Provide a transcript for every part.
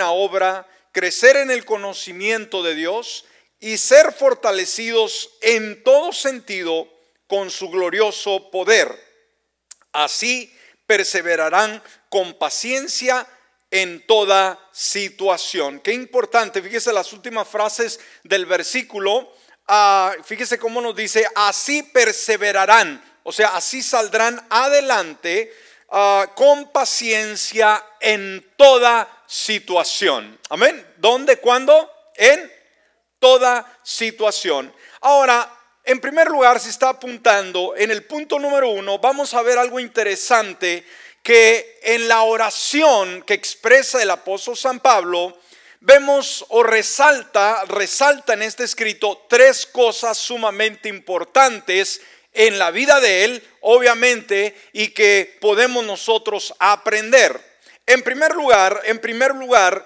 obra, crecer en el conocimiento de Dios y ser fortalecidos en todo sentido con su glorioso poder. Así perseverarán con paciencia en toda situación. Qué importante, fíjese las últimas frases del versículo, ah, fíjese cómo nos dice, así perseverarán, o sea, así saldrán adelante ah, con paciencia en toda situación. Amén. ¿Dónde? ¿Cuándo? En toda situación. Ahora, en primer lugar, se está apuntando en el punto número uno, vamos a ver algo interesante que en la oración que expresa el apóstol San Pablo, vemos o resalta, resalta en este escrito tres cosas sumamente importantes en la vida de él, obviamente, y que podemos nosotros aprender. En primer lugar, en primer lugar,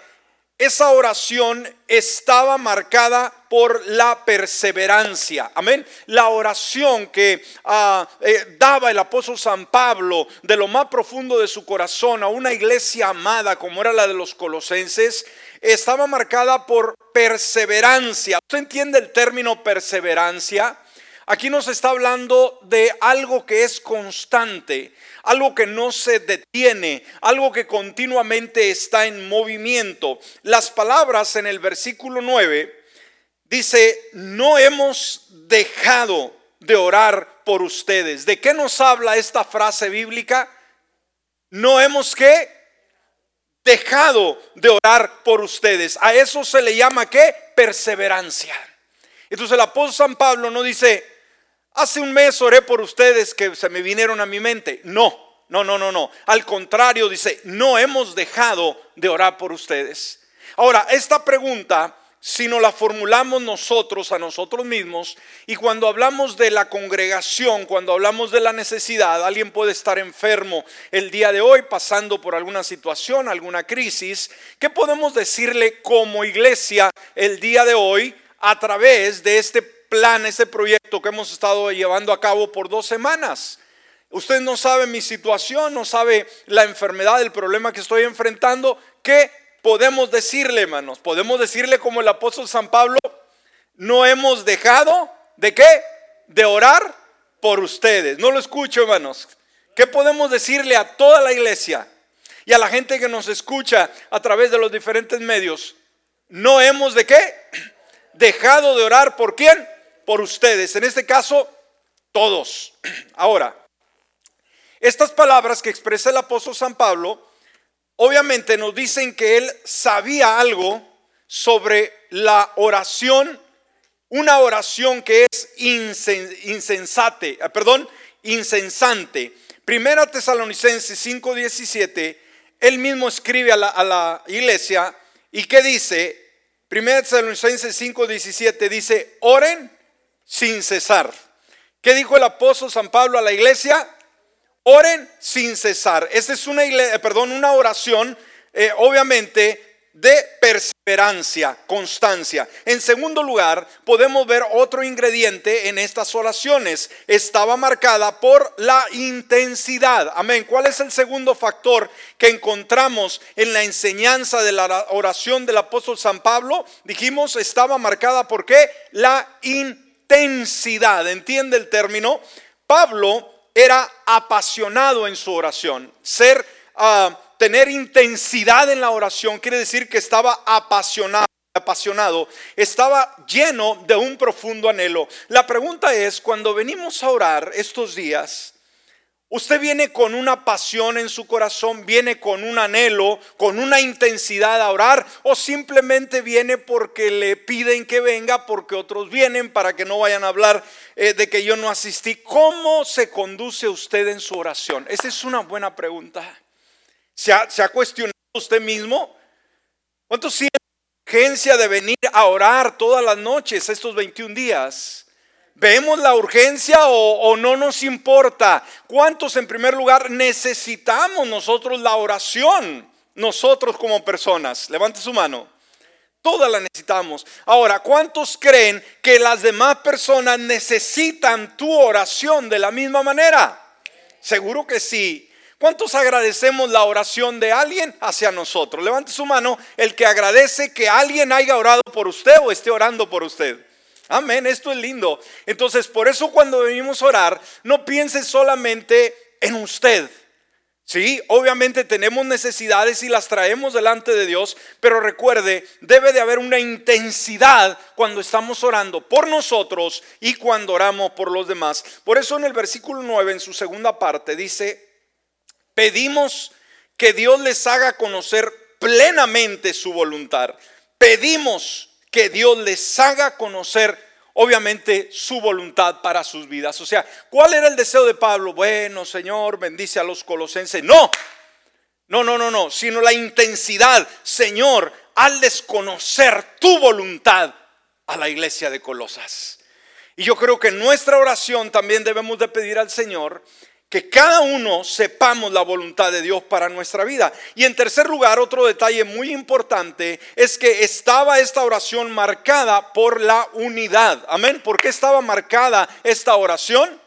esa oración estaba marcada por la perseverancia. Amén. La oración que ah, eh, daba el apóstol San Pablo de lo más profundo de su corazón a una iglesia amada como era la de los colosenses, estaba marcada por perseverancia. ¿Usted entiende el término perseverancia? Aquí nos está hablando de algo que es constante algo que no se detiene, algo que continuamente está en movimiento. Las palabras en el versículo 9 dice, no hemos dejado de orar por ustedes. ¿De qué nos habla esta frase bíblica? No hemos que dejado de orar por ustedes. A eso se le llama qué? Perseverancia. Entonces el apóstol San Pablo no dice, Hace un mes oré por ustedes que se me vinieron a mi mente. No, no, no, no, no. Al contrario, dice, no hemos dejado de orar por ustedes. Ahora, esta pregunta, si no la formulamos nosotros a nosotros mismos, y cuando hablamos de la congregación, cuando hablamos de la necesidad, alguien puede estar enfermo el día de hoy, pasando por alguna situación, alguna crisis, ¿qué podemos decirle como iglesia el día de hoy a través de este plan, ese proyecto que hemos estado llevando a cabo por dos semanas. Usted no sabe mi situación, no sabe la enfermedad, el problema que estoy enfrentando. ¿Qué podemos decirle, hermanos? Podemos decirle como el apóstol San Pablo, no hemos dejado de qué? De orar por ustedes. No lo escucho, hermanos. ¿Qué podemos decirle a toda la iglesia y a la gente que nos escucha a través de los diferentes medios? No hemos de qué? Dejado de orar por quién? Por ustedes, en este caso, todos. Ahora, estas palabras que expresa el apóstol San Pablo, obviamente nos dicen que él sabía algo sobre la oración, una oración que es insensate, eh, perdón, insensante. Primera Tesalonicenses 5:17, él mismo escribe a la, a la iglesia y que dice, Primera Tesalonicenses 5:17 dice, oren sin cesar. ¿Qué dijo el apóstol San Pablo a la iglesia? Oren sin cesar. Esta es una, perdón, una oración, eh, obviamente, de perseverancia, constancia. En segundo lugar, podemos ver otro ingrediente en estas oraciones. Estaba marcada por la intensidad. Amén. ¿Cuál es el segundo factor que encontramos en la enseñanza de la oración del apóstol San Pablo? Dijimos, estaba marcada por qué? La intensidad intensidad, ¿entiende el término? Pablo era apasionado en su oración. Ser, uh, tener intensidad en la oración quiere decir que estaba apasionado apasionado, estaba lleno de un profundo anhelo. La pregunta es, cuando venimos a orar estos días, Usted viene con una pasión en su corazón, viene con un anhelo, con una intensidad a orar, o simplemente viene porque le piden que venga, porque otros vienen para que no vayan a hablar eh, de que yo no asistí. ¿Cómo se conduce usted en su oración? Esa es una buena pregunta. ¿Se ha, se ha cuestionado usted mismo? ¿Cuánto siente urgencia de venir a orar todas las noches estos 21 días? ¿Vemos la urgencia o, no nos importa? ¿Cuántos en primer lugar necesitamos nosotros la oración? Nosotros como personas. Levante su mano. Todas la necesitamos. Ahora, ¿cuántos creen que las demás personas necesitan tu oración de la misma manera? Seguro que sí. ¿Cuántos agradecemos la oración de alguien hacia nosotros? Levante su mano el que agradece que alguien haya orado por usted o esté orando por usted. Amén, esto es lindo. Entonces, por eso cuando venimos a orar, no piense solamente en usted. Sí, obviamente tenemos necesidades y las traemos delante de Dios, pero recuerde, debe de haber una intensidad cuando estamos orando por nosotros y cuando oramos por los demás. Por eso en el versículo 9, en su segunda parte, dice, Pedimos que Dios les haga conocer plenamente su voluntad. Pedimos que Dios les haga conocer obviamente su voluntad para sus vidas. O sea, ¿cuál era el deseo de Pablo? Bueno, Señor, bendice a los colosenses. No, no, no, no, no, sino la intensidad, Señor, al desconocer tu voluntad a la iglesia de Colosas. Y yo creo que en nuestra oración también debemos de pedir al Señor que cada uno sepamos la voluntad de Dios para nuestra vida. Y en tercer lugar, otro detalle muy importante es que estaba esta oración marcada por la unidad. Amén. ¿Por qué estaba marcada esta oración?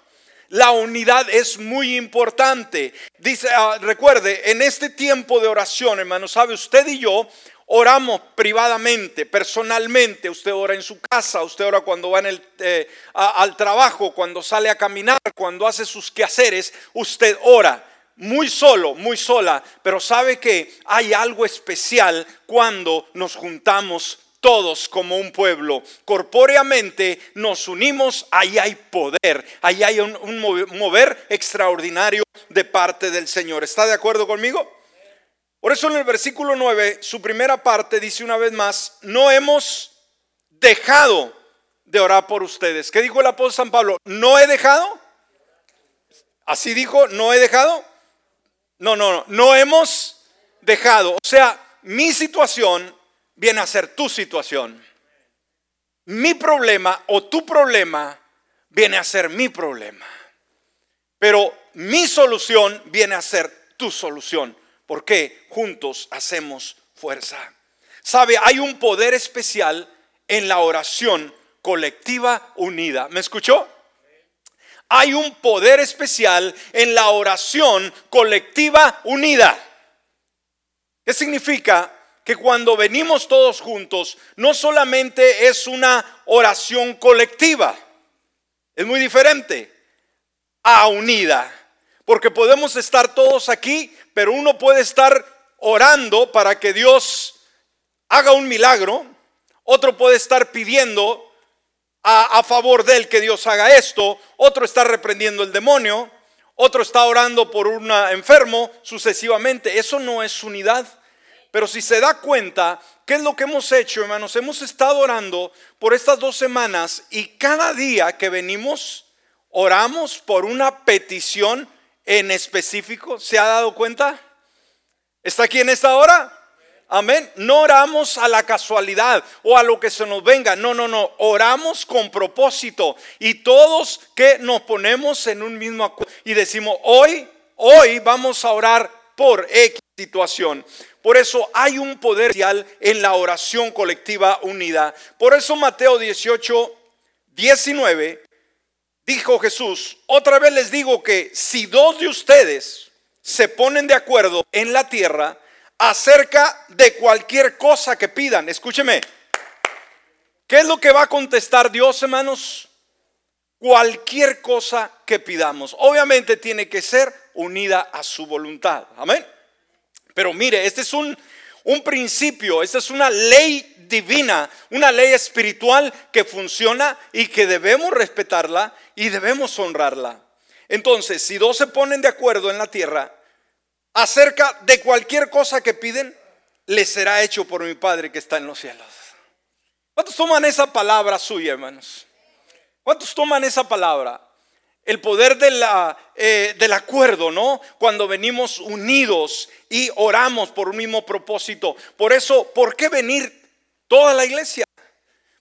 La unidad es muy importante. Dice, ah, recuerde, en este tiempo de oración, hermano, sabe usted y yo oramos privadamente, personalmente. Usted ora en su casa, usted ora cuando va eh, al trabajo, cuando sale a caminar, cuando hace sus quehaceres. Usted ora muy solo, muy sola, pero sabe que hay algo especial cuando nos juntamos todos como un pueblo. Corpóreamente nos unimos, ahí hay poder, ahí hay un mover extraordinario de parte del Señor. ¿Está de acuerdo conmigo? Por eso en el versículo 9, su primera parte dice una vez más, no hemos dejado de orar por ustedes. ¿Qué dijo el apóstol San Pablo? ¿No he dejado? Así dijo, ¿no he dejado? No, no, no, no hemos dejado. O sea, mi situación viene a ser tu situación. Mi problema o tu problema viene a ser mi problema. Pero mi solución viene a ser tu solución porque juntos hacemos fuerza. Sabe, hay un poder especial en la oración colectiva unida. ¿Me escuchó? Hay un poder especial en la oración colectiva unida. ¿Qué significa? Que cuando venimos todos juntos, no solamente es una oración colectiva, es muy diferente a unida. Porque podemos estar todos aquí, pero uno puede estar orando para que Dios haga un milagro, otro puede estar pidiendo a, favor de él que Dios haga esto, otro está reprendiendo el demonio, otro está orando por un enfermo, sucesivamente. Eso no es unidad. Pero si se da cuenta, ¿qué es lo que hemos hecho, hermanos? Hemos estado orando por estas dos semanas y cada día que venimos, oramos por una petición en específico? ¿Se ha dado cuenta? ¿Está aquí en esta hora? Amén. No oramos a la casualidad o a lo que se nos venga. No, no, no. Oramos con propósito. Y todos que nos ponemos en un mismo acuerdo y decimos, hoy, hoy vamos a orar por X situación. Por eso hay un poder en la oración colectiva unida. Por eso Mateo 18, 19 dijo Jesús, otra vez les digo que si dos de ustedes se ponen de acuerdo en la tierra acerca de cualquier cosa que pidan, escúcheme, ¿qué es lo que va a contestar Dios, hermanos? Cualquier cosa que pidamos. Obviamente tiene que ser unida a su voluntad. Amén. Pero mire, este es un, un principio, esta es una ley divina, una ley espiritual que funciona y que debemos respetarla y debemos honrarla. Entonces, si dos se ponen de acuerdo en la tierra acerca de cualquier cosa que piden, les será hecho por mi Padre que está en los cielos. ¿Cuántos toman esa palabra suya, hermanos? ¿Cuántos toman esa palabra? El poder eh, del acuerdo, ¿no? Cuando venimos unidos y oramos por un mismo propósito. Por eso, ¿por qué venir toda la iglesia.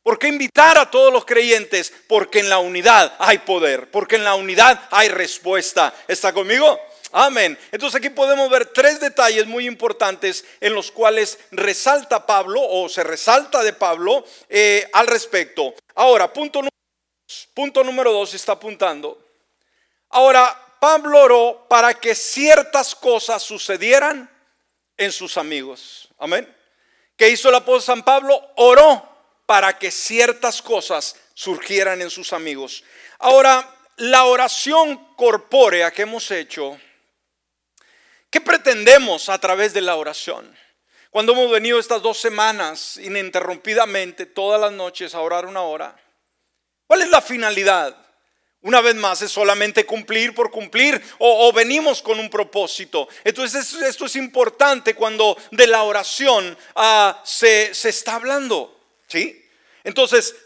¿Por qué invitar a todos los creyentes? Porque en la unidad hay poder, porque en la unidad hay respuesta. ¿Está conmigo? Amén. Entonces aquí podemos ver tres detalles muy importantes en los cuales resalta Pablo o se resalta de Pablo eh, al respecto. Ahora, punto número, punto número dos está apuntando. Ahora, Pablo oró para que ciertas cosas sucedieran en sus amigos. Amén. ¿Qué hizo el apóstol San Pablo? Oró para que ciertas cosas surgieran en sus amigos. Ahora, la oración corpórea que hemos hecho, ¿qué pretendemos a través de la oración? Cuando hemos venido estas dos semanas ininterrumpidamente todas las noches a orar una hora, ¿cuál es la finalidad? Una vez más, es solamente cumplir por cumplir o, venimos con un propósito. Entonces esto es importante cuando de la oración ah, se, está hablando. ¿sí? Entonces,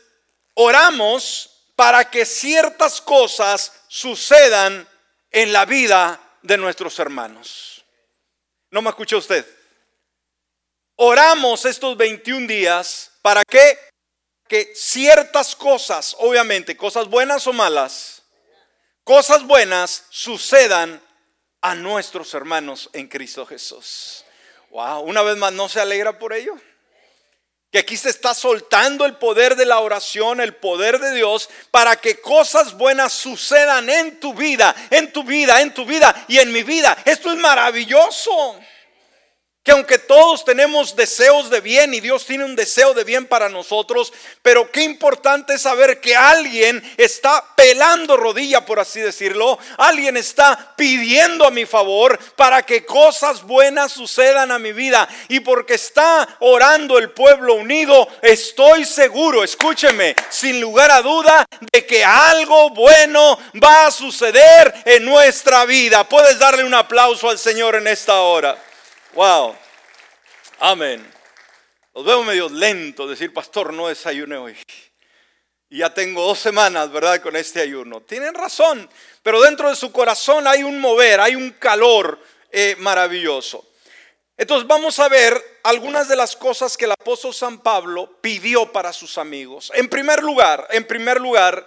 oramos para que ciertas cosas sucedan en la vida de nuestros hermanos. ¿No me escucha usted? Oramos estos 21 días para que, que ciertas cosas, obviamente, cosas buenas o malas, cosas buenas sucedan a nuestros hermanos en Cristo Jesús. Wow, una vez más, ¿no se alegra por ello? Que aquí se está soltando el poder de la oración, el poder de Dios, para que cosas buenas sucedan en tu vida, en tu vida, en tu vida y en mi vida. Esto es maravilloso que aunque todos tenemos deseos de bien y Dios tiene un deseo de bien para nosotros, pero qué importante es saber que alguien está pelando rodilla, por así decirlo, alguien está pidiendo a mi favor para que cosas buenas sucedan a mi vida. Y porque está orando el pueblo unido, estoy seguro, escúcheme, sin lugar a duda, de que algo bueno va a suceder en nuestra vida. Puedes darle un aplauso al Señor en esta hora. Wow. Amén. Los veo medio lento decir, pastor, no desayuné hoy. Y ya tengo dos semanas, ¿verdad? Con este ayuno. Tienen razón, pero dentro de su corazón hay un mover, hay un calor eh, maravilloso. Entonces vamos a ver algunas de las cosas que el apóstol San Pablo pidió para sus amigos. En primer lugar, en primer lugar,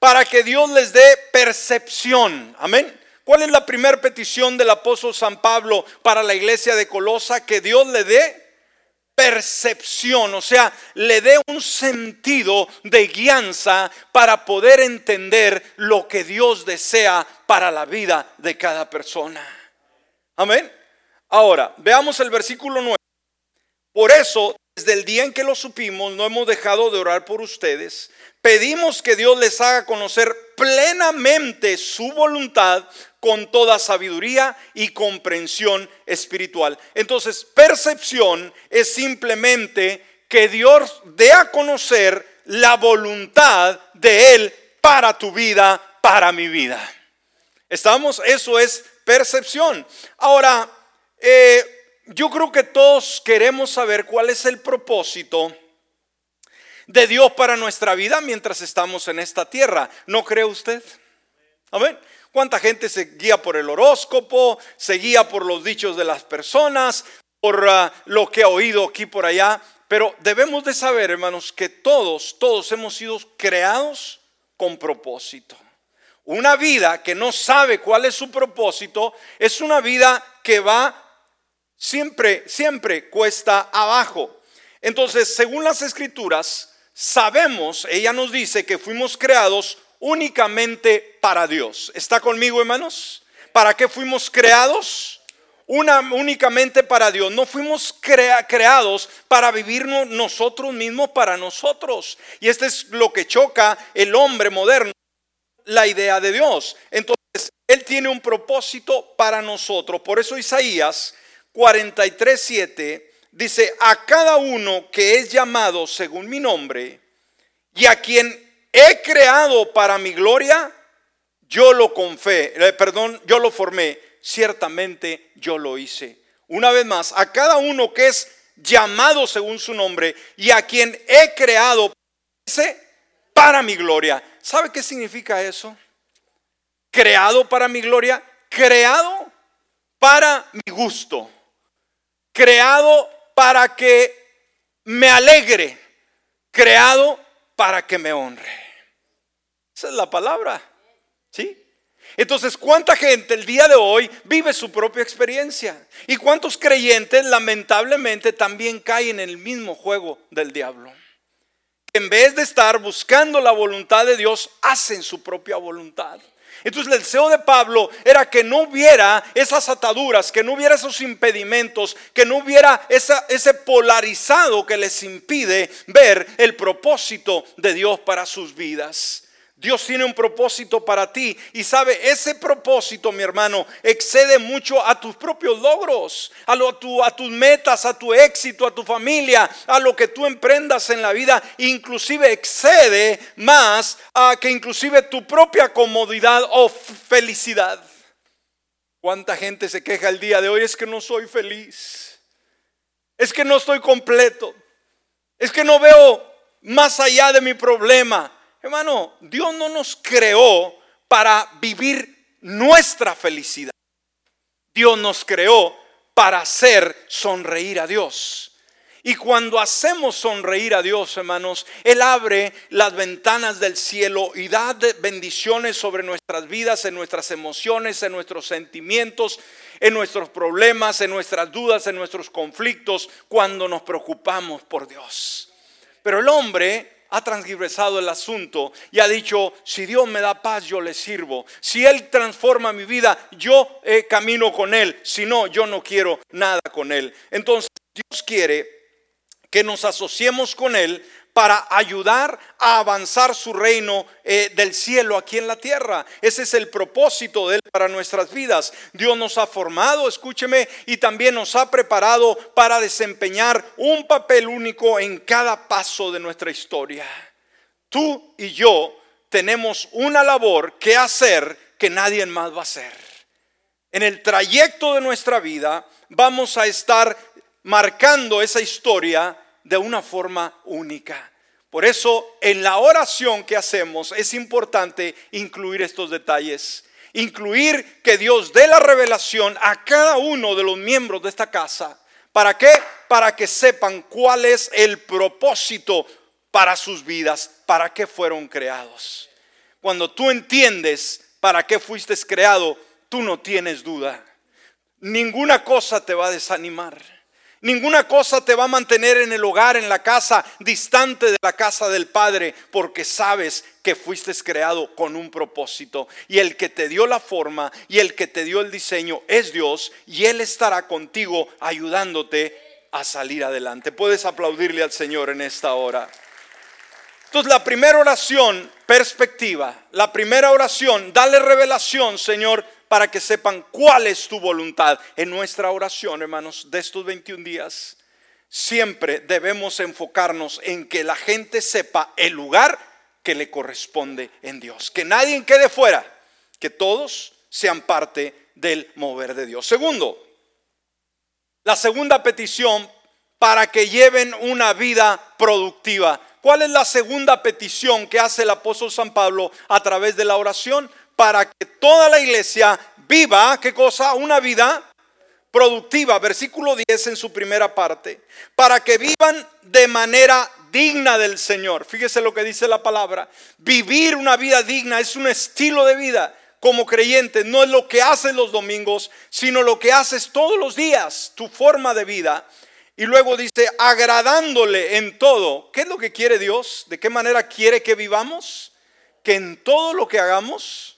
para que Dios les dé percepción. Amén. ¿Cuál es la primera petición del apóstol San Pablo para la iglesia de Colosa? Que Dios le dé percepción, o sea, le dé un sentido de guianza para poder entender lo que Dios desea para la vida de cada persona. Amén. Ahora, veamos el versículo 9. Por eso, desde el día en que lo supimos, no hemos dejado de orar por ustedes. Pedimos que Dios les haga conocer plenamente su voluntad con toda sabiduría y comprensión espiritual. Entonces, percepción es simplemente que Dios dé a conocer la voluntad de Él para tu vida, para mi vida. ¿Estamos? Eso es percepción. Ahora, eh, yo creo que todos queremos saber cuál es el propósito de Dios para nuestra vida mientras estamos en esta tierra. ¿No cree usted? Amén. ¿Cuánta gente se guía por el horóscopo, se guía por los dichos de las personas, por ah, lo que ha oído aquí por allá? Pero debemos de saber, hermanos, que todos, todos hemos sido creados con propósito. Una vida que no sabe cuál es su propósito es una vida que va siempre, siempre cuesta abajo. Entonces, según las escrituras, sabemos, ella nos dice que fuimos creados únicamente para Dios. ¿Está conmigo, hermanos? ¿Para qué fuimos creados? Únicamente para Dios. No fuimos creados para vivir nosotros mismos para nosotros. Y este es lo que choca el hombre moderno, la idea de Dios. Entonces, Él tiene un propósito para nosotros. Por eso Isaías 43.7 dice, a cada uno que es llamado según mi nombre y a quien he creado para mi gloria, yo lo confé, eh, perdón, yo lo formé, ciertamente yo lo hice. Una vez más, a cada uno que es llamado según su nombre y a quien he creado para mi gloria. ¿Sabe qué significa eso? Creado para mi gloria, creado para mi gusto, creado para que me alegre, creado para que me honre. Esa es la palabra. ¿Sí? Entonces, ¿cuánta gente el día de hoy vive su propia experiencia? ¿Y cuántos creyentes lamentablemente también caen en el mismo juego del diablo? En vez de estar buscando la voluntad de Dios, hacen su propia voluntad. Entonces el deseo de Pablo era que no hubiera esas ataduras, que no hubiera esos impedimentos, que no hubiera ese polarizado que les impide ver el propósito de Dios para sus vidas. Dios tiene un propósito para ti y sabe, ese propósito, mi hermano, excede mucho a tus propios logros, a, lo, a, tus metas, a tu éxito, a tu familia, a lo que tú emprendas en la vida, inclusive excede más a que inclusive tu propia comodidad o felicidad. ¿Cuánta gente se queja el día de hoy? Es que no soy feliz, es que no estoy completo, es que no veo más allá de mi problema. Hermano, Dios no nos creó para vivir nuestra felicidad. Dios nos creó para hacer sonreír a Dios. Y cuando hacemos sonreír a Dios, hermanos, Él abre las ventanas del cielo y da bendiciones sobre nuestras vidas, en nuestras emociones, en nuestros sentimientos, en nuestros problemas, en nuestras dudas, en nuestros conflictos, cuando nos preocupamos por Dios. Pero el hombre ha transgresado el asunto y ha dicho, si Dios me da paz, yo le sirvo. Si Él transforma mi vida, yo eh, camino con Él. Si no, yo no quiero nada con Él. Entonces, Dios quiere que nos asociemos con Él para ayudar a avanzar su reino eh, del cielo aquí en la tierra. Ese es el propósito de Él para nuestras vidas. Dios nos ha formado, escúcheme, y también nos ha preparado para desempeñar un papel único en cada paso de nuestra historia. Tú y yo tenemos una labor que hacer que nadie más va a hacer. En el trayecto de nuestra vida vamos a estar marcando esa historia de una forma única. Por eso en la oración que hacemos es importante incluir estos detalles. Incluir que Dios dé la revelación a cada uno de los miembros de esta casa. ¿Para qué? Para que sepan cuál es el propósito para sus vidas, para qué fueron creados. Cuando tú entiendes para qué fuiste creado, tú no tienes duda. Ninguna cosa te va a desanimar. Ninguna cosa te va a mantener en el hogar, en la casa, distante de la casa del Padre, porque sabes que fuiste creado con un propósito. Y el que te dio la forma y el que te dio el diseño es Dios y Él estará contigo ayudándote a salir adelante. Puedes aplaudirle al Señor en esta hora. Entonces la primera oración, perspectiva. La primera oración, dale revelación, Señor para que sepan cuál es tu voluntad. En nuestra oración, hermanos, de estos 21 días, siempre debemos enfocarnos en que la gente sepa el lugar que le corresponde en Dios. Que nadie quede fuera, que todos sean parte del mover de Dios. Segundo, la segunda petición para que lleven una vida productiva. ¿Cuál es la segunda petición que hace el apóstol San Pablo a través de la oración? Para que toda la iglesia viva, ¿qué cosa? Una vida productiva, versículo 10 en su primera parte, para que vivan de manera digna del Señor. Fíjese lo que dice la palabra. Vivir una vida digna es un estilo de vida como creyente, no es lo que haces los domingos, sino lo que haces todos los días, tu forma de vida. Y luego dice, agradándole en todo. ¿Qué es lo que quiere Dios? ¿De qué manera quiere que vivamos? Que en todo lo que hagamos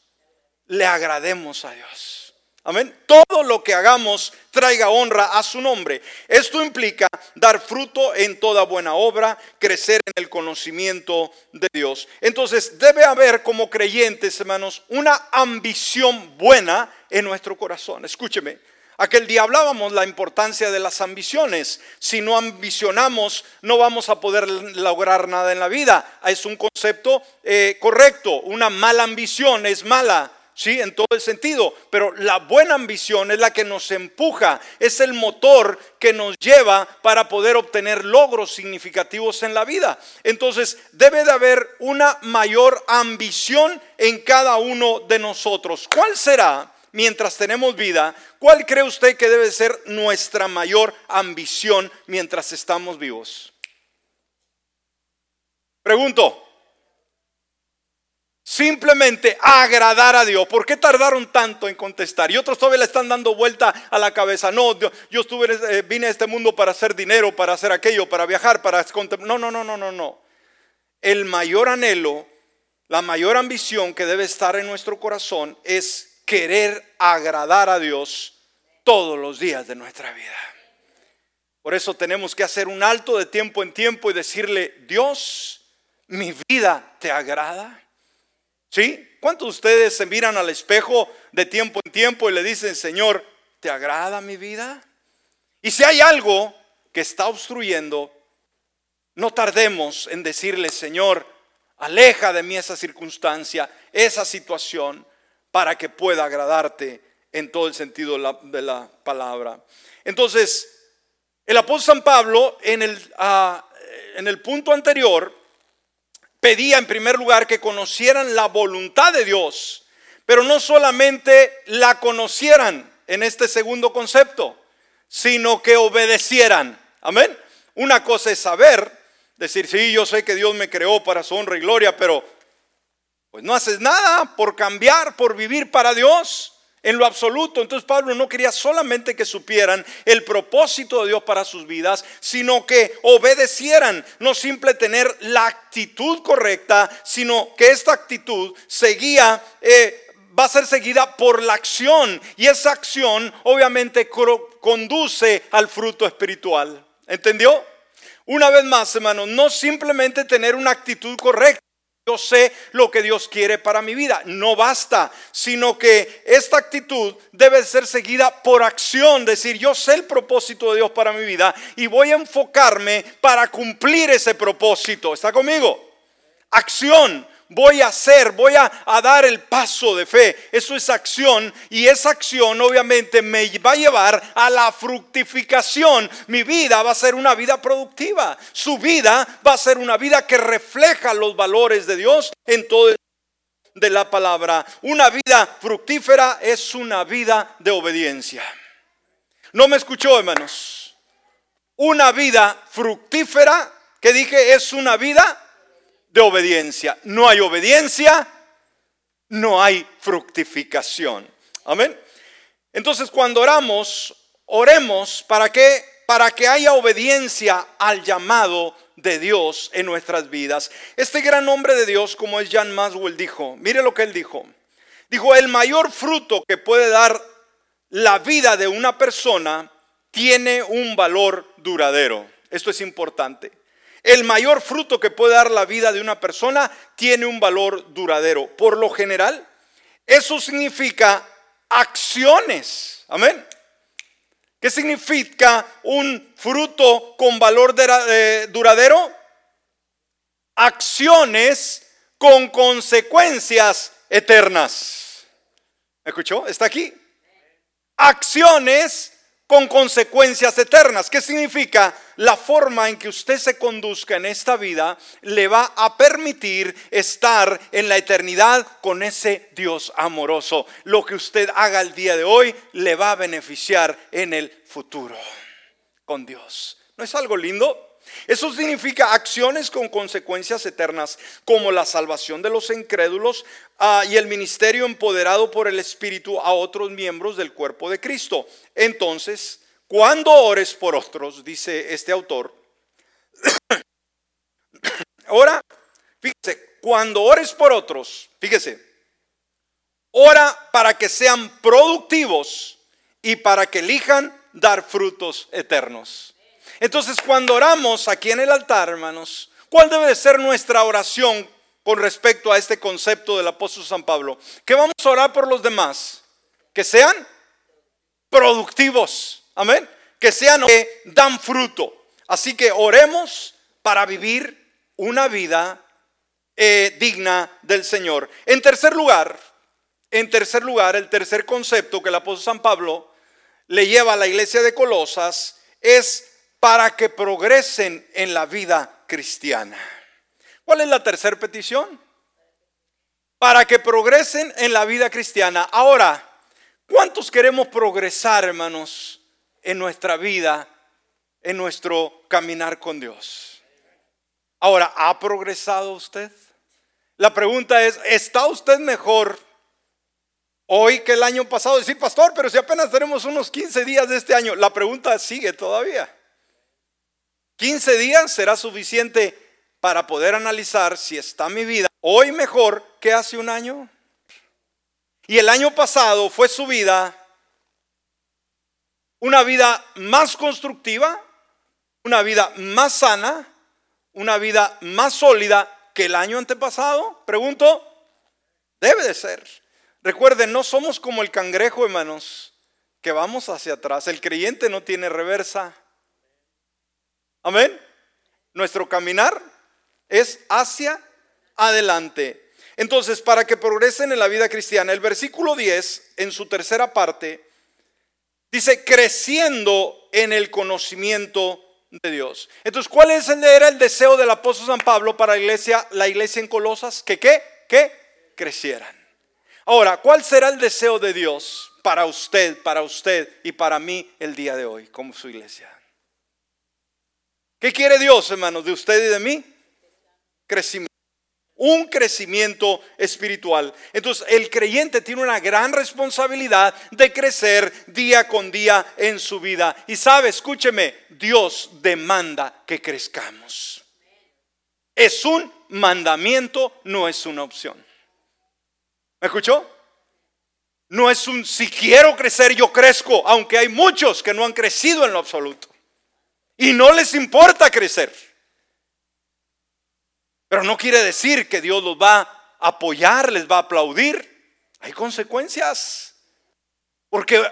le agrademos a Dios. Amén. Todo lo que hagamos traiga honra a su nombre. Esto implica dar fruto en toda buena obra, crecer en el conocimiento de Dios. Entonces debe haber como creyentes, hermanos, una ambición buena en nuestro corazón. Escúcheme. Aquel día hablábamos la importancia de las ambiciones. Si no ambicionamos, no vamos a poder lograr nada en la vida. Es un concepto eh, correcto. Una mala ambición es mala. Sí, en todo el sentido, pero la buena ambición es la que nos empuja, es el motor que nos lleva para poder obtener logros significativos en la vida. Entonces, debe de haber una mayor ambición en cada uno de nosotros. ¿Cuál será, mientras tenemos vida, cuál cree usted que debe ser nuestra mayor ambición mientras estamos vivos? Pregunto. Simplemente agradar a Dios. ¿Por qué tardaron tanto en contestar? Y otros todavía le están dando vuelta a la cabeza. No, yo estuve, eh, vine a este mundo para hacer dinero, para hacer aquello, para viajar, para... No, no, no, no, no, no. El mayor anhelo, la mayor ambición que debe estar en nuestro corazón es querer agradar a Dios todos los días de nuestra vida. Por eso tenemos que hacer un alto de tiempo en tiempo y decirle, Dios, mi vida te agrada. ¿Sí? ¿Cuántos de ustedes se miran al espejo de tiempo en tiempo y le dicen, Señor, ¿te agrada mi vida? Y si hay algo que está obstruyendo, no tardemos en decirle, Señor, aleja de mí esa circunstancia, esa situación, para que pueda agradarte en todo el sentido de la, palabra. Entonces, el apóstol San Pablo en el, ah, en el punto anterior pedía en primer lugar que conocieran la voluntad de Dios, pero no solamente la conocieran en este segundo concepto, sino que obedecieran. Amén. Una cosa es saber, decir, sí, yo sé que Dios me creó para su honra y gloria, pero pues no haces nada por cambiar, por vivir para Dios en lo absoluto. Entonces Pablo no quería solamente que supieran el propósito de Dios para sus vidas, sino que obedecieran, no simple tener la actitud correcta, sino que esta actitud seguía... Eh, va a ser seguida por la acción y esa acción obviamente conduce al fruto espiritual. ¿Entendió? Una vez más, hermano, no simplemente tener una actitud correcta yo sé lo que Dios quiere para mi vida. No basta, sino que esta actitud debe ser seguida por acción, decir, yo sé el propósito de Dios para mi vida y voy a enfocarme para cumplir ese propósito. ¿Está conmigo? Acción, voy a hacer, voy a, dar el paso de fe. Eso es acción y esa acción obviamente me va a llevar a la fructificación. Mi vida va a ser una vida productiva. Su vida va a ser una vida que refleja los valores de Dios en todo el de la palabra. Una vida fructífera es una vida de obediencia. No me escuchó, hermanos. Una vida fructífera, que dije, es una vida de obediencia. No hay obediencia, no hay fructificación. Amén. Entonces cuando oramos, oremos para que para que haya obediencia al llamado de Dios en nuestras vidas. Este gran hombre de Dios, como es Jan Maswell, dijo, mire lo que él dijo. Dijo, el mayor fruto que puede dar la vida de una persona tiene un valor duradero. Esto es importante. El mayor fruto que puede dar la vida de una persona tiene un valor duradero. Por lo general, eso significa acciones. Amén. ¿Qué significa un fruto con valor eh, duradero? Acciones con consecuencias eternas. ¿Me escuchó? ¿Está aquí? Acciones con consecuencias eternas. ¿Qué significa? La forma en que usted se conduzca en esta vida le va a permitir estar en la eternidad con ese Dios amoroso. Lo que usted haga el día de hoy le va a beneficiar en el futuro con Dios. ¿No es algo lindo? Eso significa acciones con consecuencias eternas, como la salvación de los incrédulos ah, y el ministerio empoderado por el Espíritu a otros miembros del cuerpo de Cristo. Entonces, cuando ores por otros, dice este autor, ahora, fíjese, cuando ores por otros, fíjese, ora para que sean productivos y para que elijan dar frutos eternos. Entonces, cuando oramos aquí en el altar, hermanos, ¿cuál debe de ser nuestra oración con respecto a este concepto del apóstol San Pablo? Que vamos a orar por los demás, que sean productivos, amén, que sean que dan fruto. Así que oremos para vivir una vida eh, digna del Señor. En tercer lugar, en tercer lugar, el tercer concepto que el apóstol San Pablo le lleva a la iglesia de Colosas es para que progresen en la vida cristiana. ¿Cuál es la tercera petición? Para que progresen en la vida cristiana. Ahora, ¿cuántos queremos progresar, hermanos, en nuestra vida, en nuestro caminar con Dios? Ahora, ¿ha progresado usted? La pregunta es, ¿está usted mejor hoy que el año pasado? Decir, pastor, pero si apenas tenemos unos 15 días de este año, la pregunta sigue todavía. 15 días será suficiente para poder analizar si está mi vida hoy mejor que hace un año. Y el año pasado fue su vida una vida más constructiva, una vida más sana, una vida más sólida que el año antepasado. Pregunto, debe de ser. Recuerden, no somos como el cangrejo, hermanos, que vamos hacia atrás. El creyente no tiene reversa. Amén. Nuestro caminar es hacia adelante. Entonces, para que progresen en la vida cristiana, el versículo 10, en su tercera parte, dice, creciendo en el conocimiento de Dios. Entonces, ¿cuál es era el deseo del apóstol San Pablo para la iglesia, la iglesia en Colosas? Que qué? Que crecieran. Ahora, ¿cuál será el deseo de Dios para usted, para usted y para mí el día de hoy como su iglesia? ¿Qué quiere Dios, hermanos, de usted y de mí? Crecimiento. Un crecimiento espiritual. Entonces, el creyente tiene una gran responsabilidad de crecer día con día en su vida. Y sabe, escúcheme, Dios demanda que crezcamos. Es un mandamiento, no es una opción. ¿Me escuchó? No es un si quiero crecer, yo crezco, aunque hay muchos que no han crecido en lo absoluto. Y no les importa crecer. Pero no quiere decir que Dios los va a apoyar, les va a aplaudir. Hay consecuencias. Porque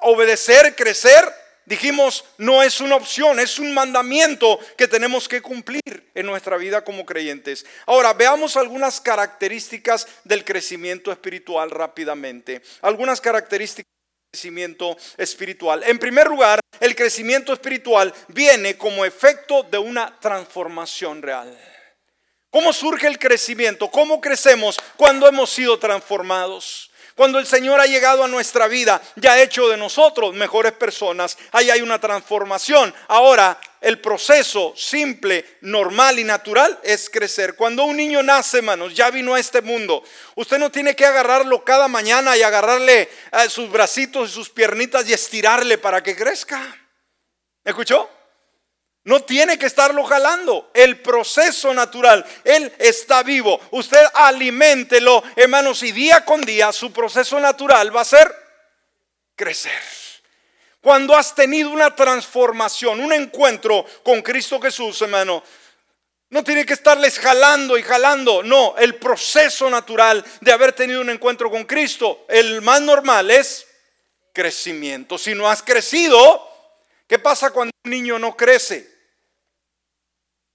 obedecer, crecer, dijimos, no es una opción, es un mandamiento que tenemos que cumplir en nuestra vida como creyentes. Ahora, veamos algunas características del crecimiento espiritual rápidamente. Algunas características crecimiento espiritual. En primer lugar, el crecimiento espiritual viene como efecto de una transformación real. ¿Cómo surge el crecimiento? ¿Cómo crecemos cuando hemos sido transformados? Cuando el Señor ha llegado a nuestra vida ya ha hecho de nosotros mejores personas, ahí hay una transformación. Ahora, el proceso simple, normal y natural es crecer. Cuando un niño nace, hermanos, ya vino a este mundo. Usted no tiene que agarrarlo cada mañana y agarrarle eh, sus bracitos y sus piernitas y estirarle para que crezca. ¿Me escuchó? No tiene que estarlo jalando. El proceso natural, Él está vivo. Usted aliméntelo, hermanos, y día con día su proceso natural va a ser crecer. Cuando has tenido una transformación, un encuentro con Cristo Jesús, hermano, no tiene que estarles jalando y jalando. No, el proceso natural de haber tenido un encuentro con Cristo, el más normal es crecimiento. Si no has crecido, ¿qué pasa cuando un niño no crece?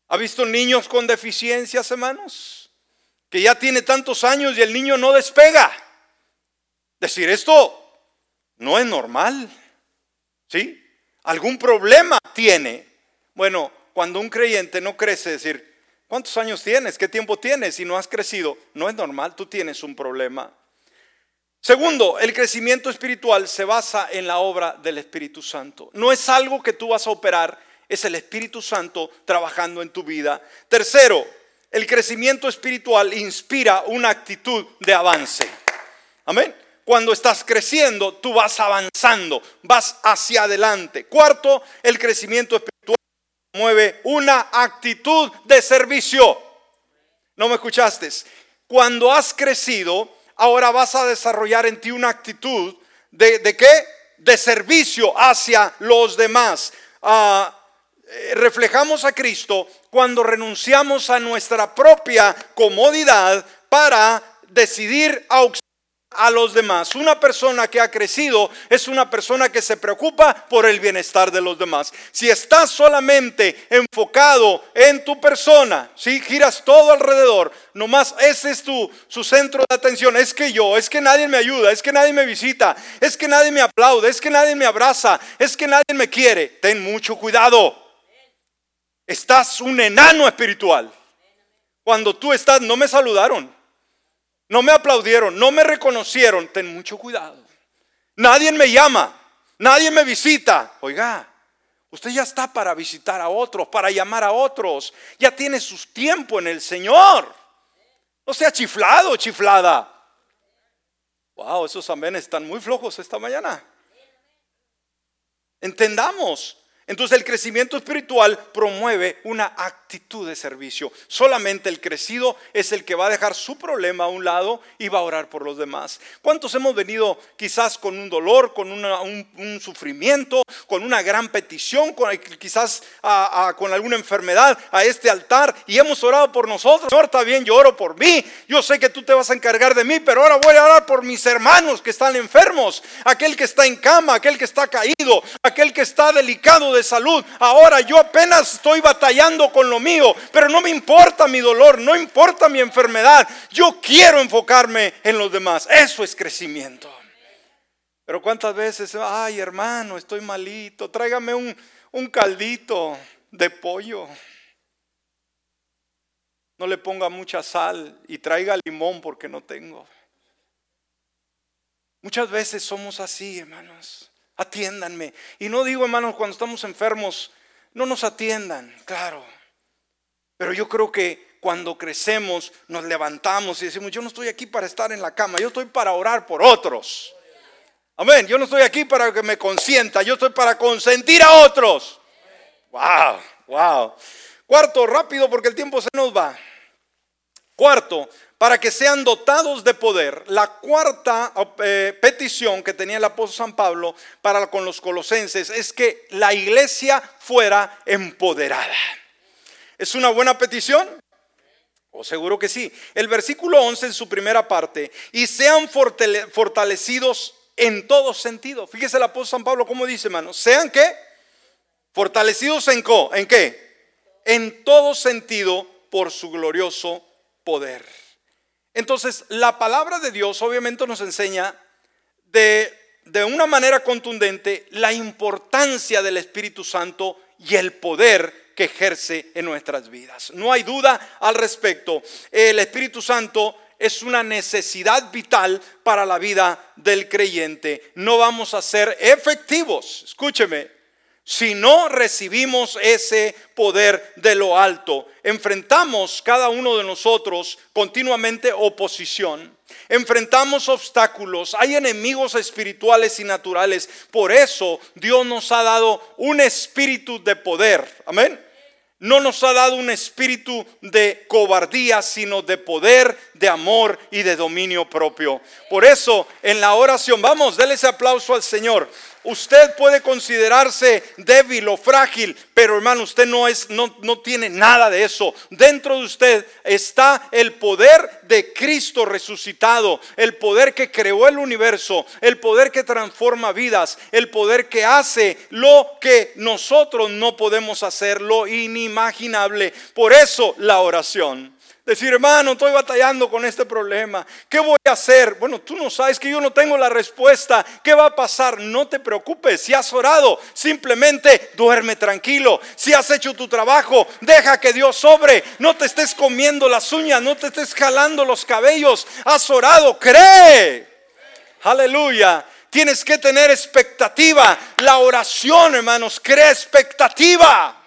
¿Ha visto niños con deficiencias, hermanos? Que ya tiene tantos años y el niño no despega. Decir esto no es normal. ¿Sí? ¿Algún problema tiene? Bueno, cuando un creyente no crece, decir, ¿cuántos años tienes? ¿Qué tiempo tienes? Si no has crecido, no es normal, tú tienes un problema. Segundo, el crecimiento espiritual se basa en la obra del Espíritu Santo. No es algo que tú vas a operar es el Espíritu Santo trabajando en tu vida. Tercero, el crecimiento espiritual inspira una actitud de avance. Amén. Cuando estás creciendo, tú vas avanzando, vas hacia adelante. Cuarto, el crecimiento espiritual mueve una actitud de servicio. ¿No me escuchaste? Cuando has crecido, ahora vas a desarrollar en ti una actitud de, de qué? De servicio hacia los demás. Ah, reflejamos a Cristo cuando renunciamos a nuestra propia comodidad para decidir auxiliar a los demás. Una persona que ha crecido es una persona que se preocupa por el bienestar de los demás. Si estás solamente enfocado en tu persona, si giras todo alrededor, nomás ese es tu su centro de atención, es que yo, es que nadie me ayuda, es que nadie me visita, es que nadie me aplaude, es que nadie me abraza, es que nadie me quiere. Ten mucho cuidado. Estás un enano espiritual. Cuando tú estás, no me saludaron, no me aplaudieron, no me reconocieron. Ten mucho cuidado. Nadie me llama, nadie me visita. Oiga, usted ya está para visitar a otros, para llamar a otros. Ya tiene su tiempo en el Señor. No sea chiflado, chiflada. Wow, esos amenes están muy flojos esta mañana. Entendamos, Entonces el crecimiento espiritual promueve una actitud de servicio. Solamente el crecido es el que va a dejar su problema a un lado y va a orar por los demás. ¿Cuántos hemos venido quizás con un dolor, con un, sufrimiento, con una gran petición, con, quizás con alguna enfermedad a este altar y hemos orado por nosotros? Señor, está bien, yo oro por mí. Yo sé que tú te vas a encargar de mí, pero ahora voy a orar por mis hermanos que están enfermos, aquel que está en cama, aquel que está caído, aquel que está delicado de salud. Ahora yo apenas estoy batallando con lo mío, pero no me importa mi dolor, no importa mi enfermedad. Yo quiero enfocarme en los demás. Eso es crecimiento. Pero cuántas veces, ay hermano, estoy malito, tráigame un, un caldito de pollo. No le ponga mucha sal y traiga limón porque no tengo. Muchas veces somos así, hermanos atiéndanme. Y no digo, hermanos, cuando estamos enfermos, no nos atiendan, claro. Pero yo creo que cuando crecemos, nos levantamos y decimos, yo no estoy aquí para estar en la cama, yo estoy para orar por otros. Amén, yo no estoy aquí para que me consienta, yo estoy para consentir a otros. Wow, wow. Cuarto, rápido porque el tiempo se nos va. Cuarto, para que sean dotados de poder. La cuarta eh, petición que tenía el apóstol San Pablo para con los colosenses es que la iglesia fuera empoderada. ¿Es una buena petición? O seguro que sí. El versículo 11 en su primera parte, y sean fortalecidos en todo sentido. Fíjese el apóstol San Pablo cómo dice, hermano, sean qué? Fortalecidos en, ¿en qué? En todo sentido por su glorioso poder. Entonces, la palabra de Dios obviamente nos enseña de, de una manera contundente la importancia del Espíritu Santo y el poder que ejerce en nuestras vidas. No hay duda al respecto. El Espíritu Santo es una necesidad vital para la vida del creyente. No vamos a ser efectivos, escúcheme, si no recibimos ese poder de lo alto. Enfrentamos cada uno de nosotros continuamente oposición. Enfrentamos obstáculos, hay enemigos espirituales y naturales. Por eso Dios nos ha dado un espíritu de poder. Amén no nos ha dado un espíritu de cobardía, sino de poder, de amor y de dominio propio. Por eso, en la oración, vamos, déle ese aplauso al Señor. Usted puede considerarse débil o frágil, pero hermano, usted no es no, no tiene nada de eso. Dentro de usted está el poder de Cristo resucitado, el poder que creó el universo, el poder que transforma vidas, el poder que hace lo que nosotros no podemos hacer, lo inimaginable. Por eso la oración. Decir, hermano, estoy batallando con este problema. ¿Qué voy a hacer? Bueno, tú no sabes que yo no tengo la respuesta. ¿Qué va a pasar? No te preocupes. Si has orado, simplemente duerme tranquilo. Si has hecho tu trabajo, deja que Dios sobre. No te estés comiendo las uñas, no te estés jalando los cabellos. Has orado, cree. Aleluya. Tienes que tener expectativa. La oración, hermanos, crea expectativa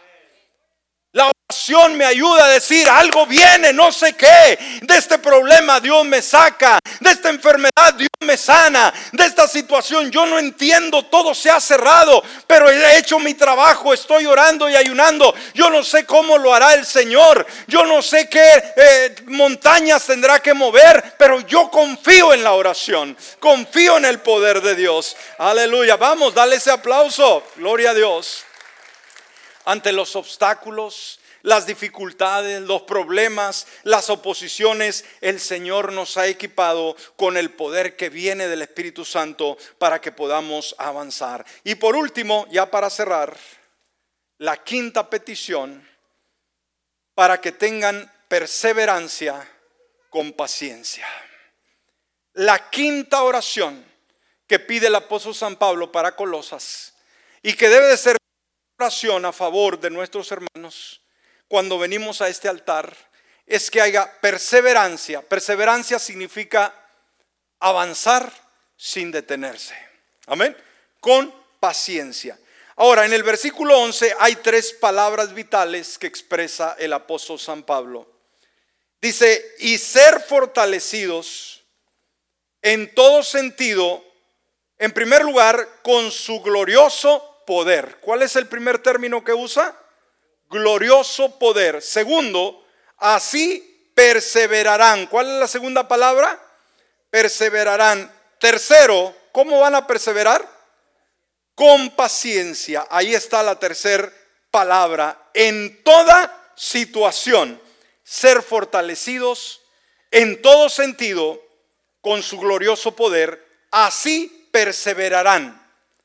me ayuda a decir algo viene, no sé qué. De este problema Dios me saca. De esta enfermedad Dios me sana. De esta situación yo no entiendo, todo se ha cerrado. Pero he hecho mi trabajo, estoy orando y ayunando. Yo no sé cómo lo hará el Señor. Yo no sé qué eh, montañas tendrá que mover. Pero yo confío en la oración. Confío en el poder de Dios. Aleluya. Vamos, dale ese aplauso. Gloria a Dios. Ante los obstáculos, las dificultades, los problemas, las oposiciones, el Señor nos ha equipado con el poder que viene del Espíritu Santo para que podamos avanzar. Y por último, ya para cerrar, la quinta petición, para que tengan perseverancia con paciencia. La quinta oración que pide el apóstol San Pablo para Colosas y que debe de ser a favor de nuestros hermanos cuando venimos a este altar es que haya perseverancia. Perseverancia significa avanzar sin detenerse. Amén. Con paciencia. Ahora, en el versículo 11 hay tres palabras vitales que expresa el apóstol San Pablo. Dice, y ser fortalecidos en todo sentido, en primer lugar, con su glorioso poder. ¿Cuál es el primer término que usa? Glorioso poder. Segundo, así perseverarán. ¿Cuál es la segunda palabra? Perseverarán. Tercero, ¿cómo van a perseverar? Con paciencia. Ahí está la tercera palabra. En toda situación, ser fortalecidos en todo sentido con su glorioso poder. Así perseverarán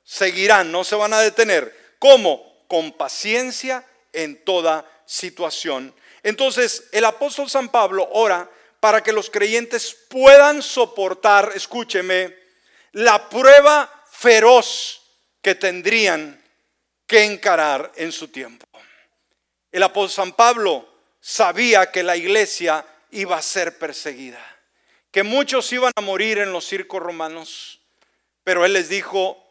seguirán, no se van a detener. ¿Cómo? Con paciencia en toda situación. Entonces, el apóstol San Pablo ora para que los creyentes puedan soportar, escúcheme, la prueba feroz que tendrían que encarar en su tiempo. El apóstol San Pablo sabía que la iglesia iba a ser perseguida, que muchos iban a morir en los circos romanos, pero él les dijo,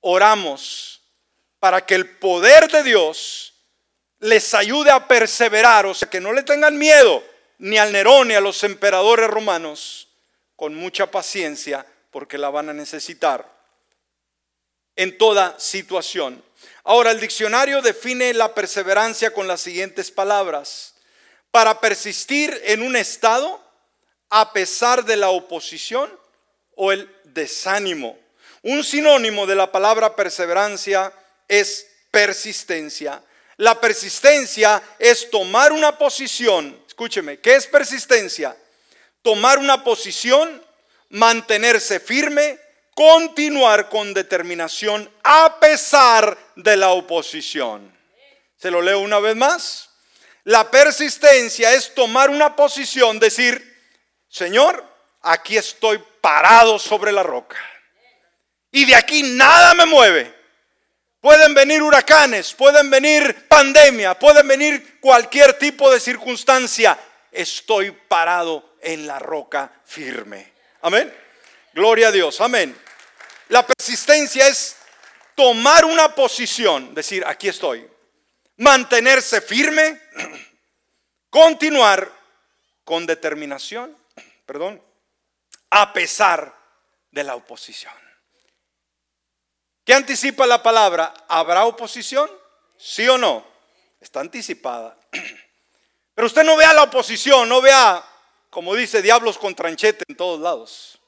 oramos para que el poder de Dios les ayude a perseverar, o sea, que no le tengan miedo ni al Nerón ni a los emperadores romanos, con mucha paciencia, porque la van a necesitar en toda situación. Ahora, el diccionario define la perseverancia con las siguientes palabras. Para persistir en un estado a pesar de la oposición o el desánimo. Un sinónimo de la palabra perseverancia es persistencia. La persistencia es tomar una posición. Escúcheme, ¿qué es persistencia? Tomar una posición, mantenerse firme, continuar con determinación a pesar de la oposición. Se lo leo una vez más. La persistencia es tomar una posición, decir, Señor, aquí estoy parado sobre la roca y de aquí nada me mueve. Pueden venir huracanes, pueden venir pandemia, pueden venir cualquier tipo de circunstancia. Estoy parado en la roca firme. Amén. Gloria a Dios. Amén. La persistencia es tomar una posición, decir, aquí estoy. Mantenerse firme, continuar con determinación, perdón, a pesar de la oposición. ¿Qué anticipa la palabra? ¿Habrá oposición? ¿Sí o no? Está anticipada. Pero usted no vea la oposición, no vea, como dice, diablos con tranchete en todos lados.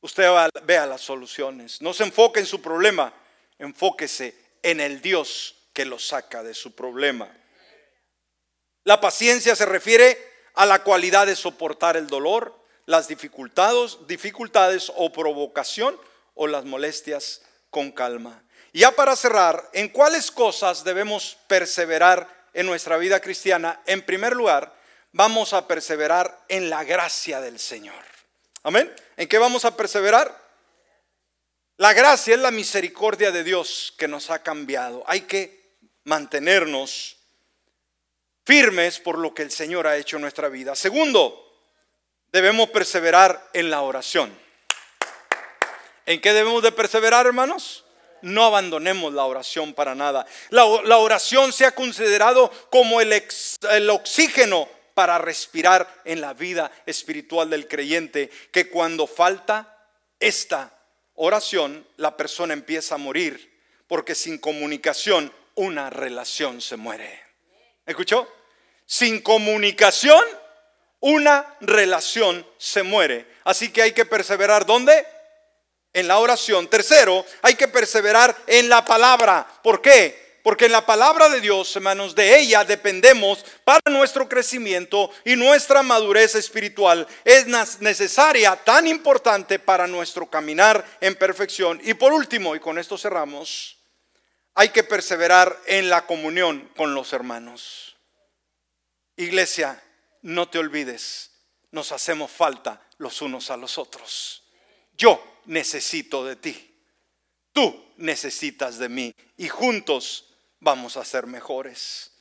Usted vea las soluciones. No se enfoque en su problema, enfóquese en el Dios que lo saca de su problema. La paciencia se refiere a la cualidad de soportar el dolor, las dificultades, dificultades o provocación o las molestias con calma. Ya para cerrar, ¿en cuáles cosas debemos perseverar en nuestra vida cristiana? En primer lugar, vamos a perseverar en la gracia del Señor. Amén. ¿En qué vamos a perseverar? La gracia es la misericordia de Dios que nos ha cambiado. Hay que mantenernos firmes por lo que el Señor ha hecho en nuestra vida. Segundo, debemos perseverar en la oración. ¿En qué debemos de perseverar, hermanos? No abandonemos la oración para nada. La, oración se ha considerado como el, el oxígeno para respirar en la vida espiritual del creyente, que cuando falta esta oración, la persona empieza a morir, porque sin comunicación una relación se muere. ¿Escuchó? Sin comunicación una relación se muere. Así que hay que perseverar. ¿Dónde? En la oración. Tercero, hay que perseverar en la palabra. ¿Por qué? Porque en la palabra de Dios, hermanos, de ella dependemos para nuestro crecimiento y nuestra madurez espiritual. Es necesaria, tan importante para nuestro caminar en perfección. Y por último, y con esto cerramos, hay que perseverar en la comunión con los hermanos. Iglesia, no te olvides, nos hacemos falta los unos a los otros. Yo necesito de ti. Tú necesitas de mí. Y juntos vamos a ser mejores.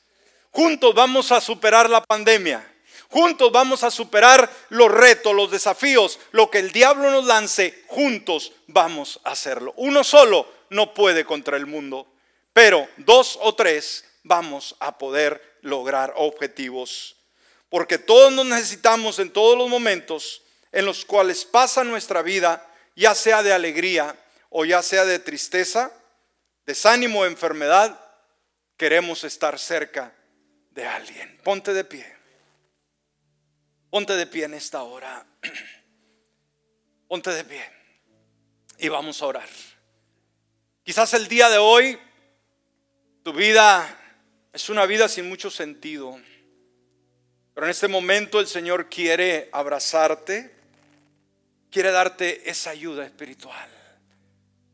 Juntos vamos a superar la pandemia. Juntos vamos a superar los retos, los desafíos, lo que el diablo nos lance. Juntos vamos a hacerlo. Uno solo no puede contra el mundo, pero dos o tres vamos a poder lograr objetivos. Porque todos nos necesitamos en todos los momentos en los cuales pasa nuestra vida ya sea de alegría o ya sea de tristeza, desánimo, enfermedad, queremos estar cerca de alguien. Ponte de pie. Ponte de pie en esta hora. Ponte de pie. Y vamos a orar. Quizás el día de hoy tu vida es una vida sin mucho sentido. Pero en este momento el Señor quiere abrazarte, quiere darte esa ayuda espiritual.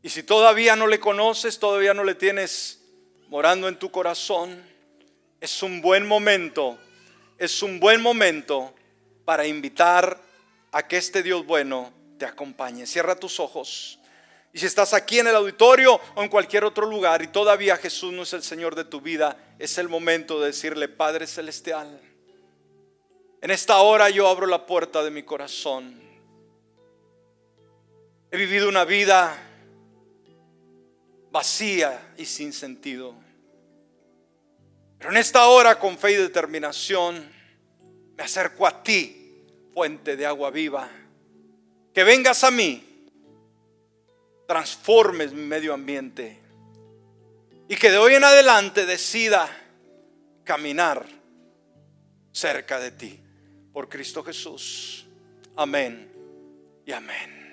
Y si todavía no le conoces, todavía no le tienes morando en tu corazón, es un buen momento, es un buen momento para invitar a que este Dios bueno te acompañe. Cierra tus ojos. Y si estás aquí en el auditorio o en cualquier otro lugar y todavía Jesús no es el Señor de tu vida, es el momento de decirle, Padre Celestial, en esta hora yo abro la puerta de mi corazón. He vivido una vida vacía y sin sentido. Pero en esta hora, con fe y determinación, me acerco a ti, fuente de agua viva. Que vengas a mí, transformes mi medio ambiente y que de hoy en adelante decida caminar cerca de ti por Cristo Jesús. Amén y amén.